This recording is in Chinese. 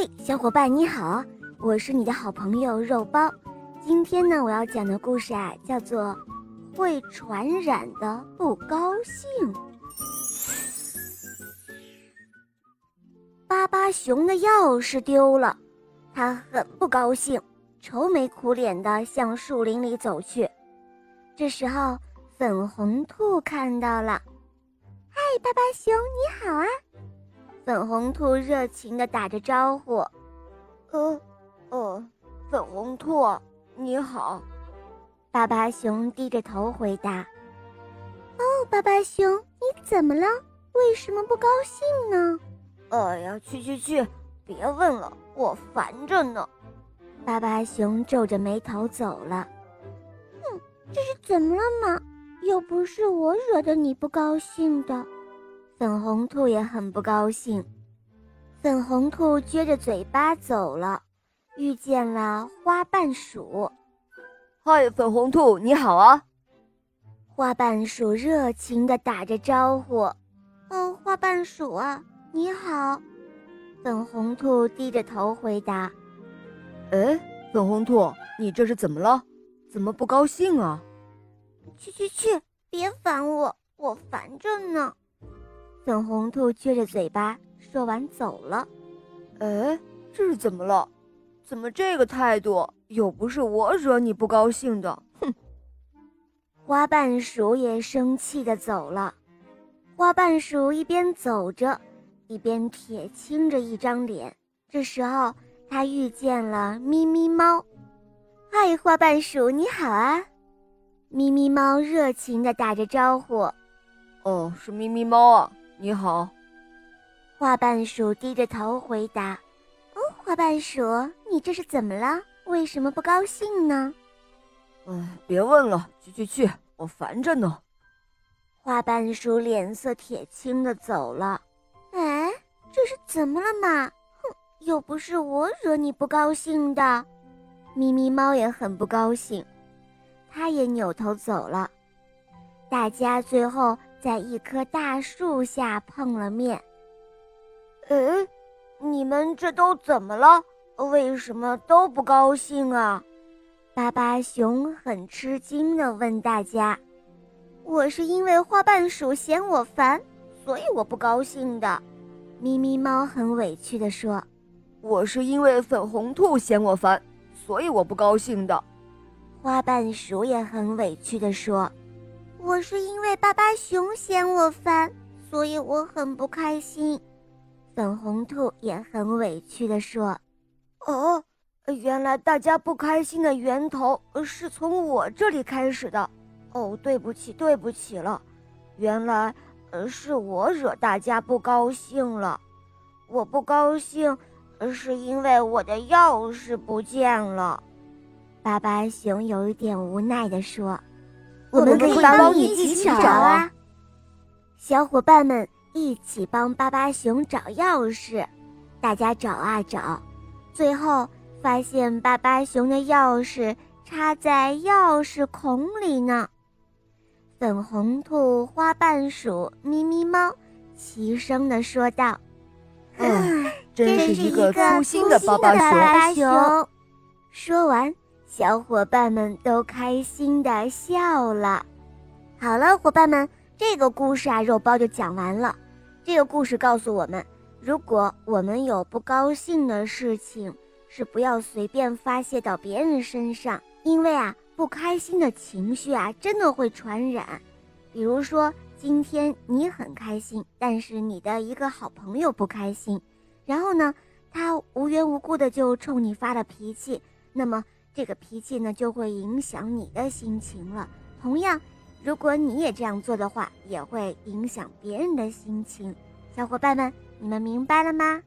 嘿，小伙伴你好，我是你的好朋友肉包。今天呢，我要讲的故事啊，叫做《会传染的不高兴》。巴巴熊的钥匙丢了，他很不高兴，愁眉苦脸的向树林里走去。这时候，粉红兔看到了，嗨，巴巴熊，你好啊！粉红兔热情地打着招呼：“呃，呃，粉红兔，你好。”巴巴熊低着头回答：“哦，巴巴熊，你怎么了？为什么不高兴呢？”“哎呀，去去去，别问了，我烦着呢。”巴巴熊皱着眉头走了。“哼，这是怎么了嘛？又不是我惹得你不高兴的。”粉红兔也很不高兴。粉红兔撅着嘴巴走了，遇见了花瓣鼠。嗨，粉红兔，你好啊！花瓣鼠热情地打着招呼。哦，花瓣鼠啊，你好。粉红兔低着头回答。哎，粉红兔，你这是怎么了？怎么不高兴啊？去去去，别烦我，我烦着呢。粉红兔撅着嘴巴说完走了。哎，这是怎么了？怎么这个态度？又不是我惹你不高兴的。哼！花瓣鼠也生气的走了。花瓣鼠一边走着，一边铁青着一张脸。这时候，他遇见了咪咪猫。嗨，花瓣鼠，你好啊！咪咪猫热情的打着招呼。哦，是咪咪猫啊。你好，花瓣鼠低着头回答：“哦，花瓣鼠，你这是怎么了？为什么不高兴呢？”“嗯，别问了，去去去，我烦着呢。”花瓣鼠脸色铁青的走了。“哎，这是怎么了嘛？哼，又不是我惹你不高兴的。”咪咪猫也很不高兴，它也扭头走了。大家最后。在一棵大树下碰了面。哎，你们这都怎么了？为什么都不高兴啊？巴巴熊很吃惊地问大家：“我是因为花瓣鼠嫌我烦，所以我不高兴的。”咪咪猫很委屈地说：“我是因为粉红兔嫌我烦，所以我不高兴的。”花瓣鼠也很委屈地说。我是因为巴巴熊嫌我烦，所以我很不开心。粉红兔也很委屈地说：“哦，原来大家不开心的源头是从我这里开始的。哦，对不起，对不起了。原来，呃，是我惹大家不高兴了。我不高兴，是因为我的钥匙不见了。”巴巴熊有一点无奈地说。我们可以帮你一起找啊！小伙伴们一起帮巴巴熊找钥匙，大家找啊找，最后发现巴巴熊的钥匙插在钥匙孔里呢。粉红兔、花瓣鼠、咪咪猫齐声的说道：“嗯，真是一个粗心的巴巴熊。”说完。小伙伴们都开心的笑了。好了，伙伴们，这个故事啊，肉包就讲完了。这个故事告诉我们，如果我们有不高兴的事情，是不要随便发泄到别人身上，因为啊，不开心的情绪啊，真的会传染。比如说，今天你很开心，但是你的一个好朋友不开心，然后呢，他无缘无故的就冲你发了脾气，那么。这个脾气呢，就会影响你的心情了。同样，如果你也这样做的话，也会影响别人的心情。小伙伴们，你们明白了吗？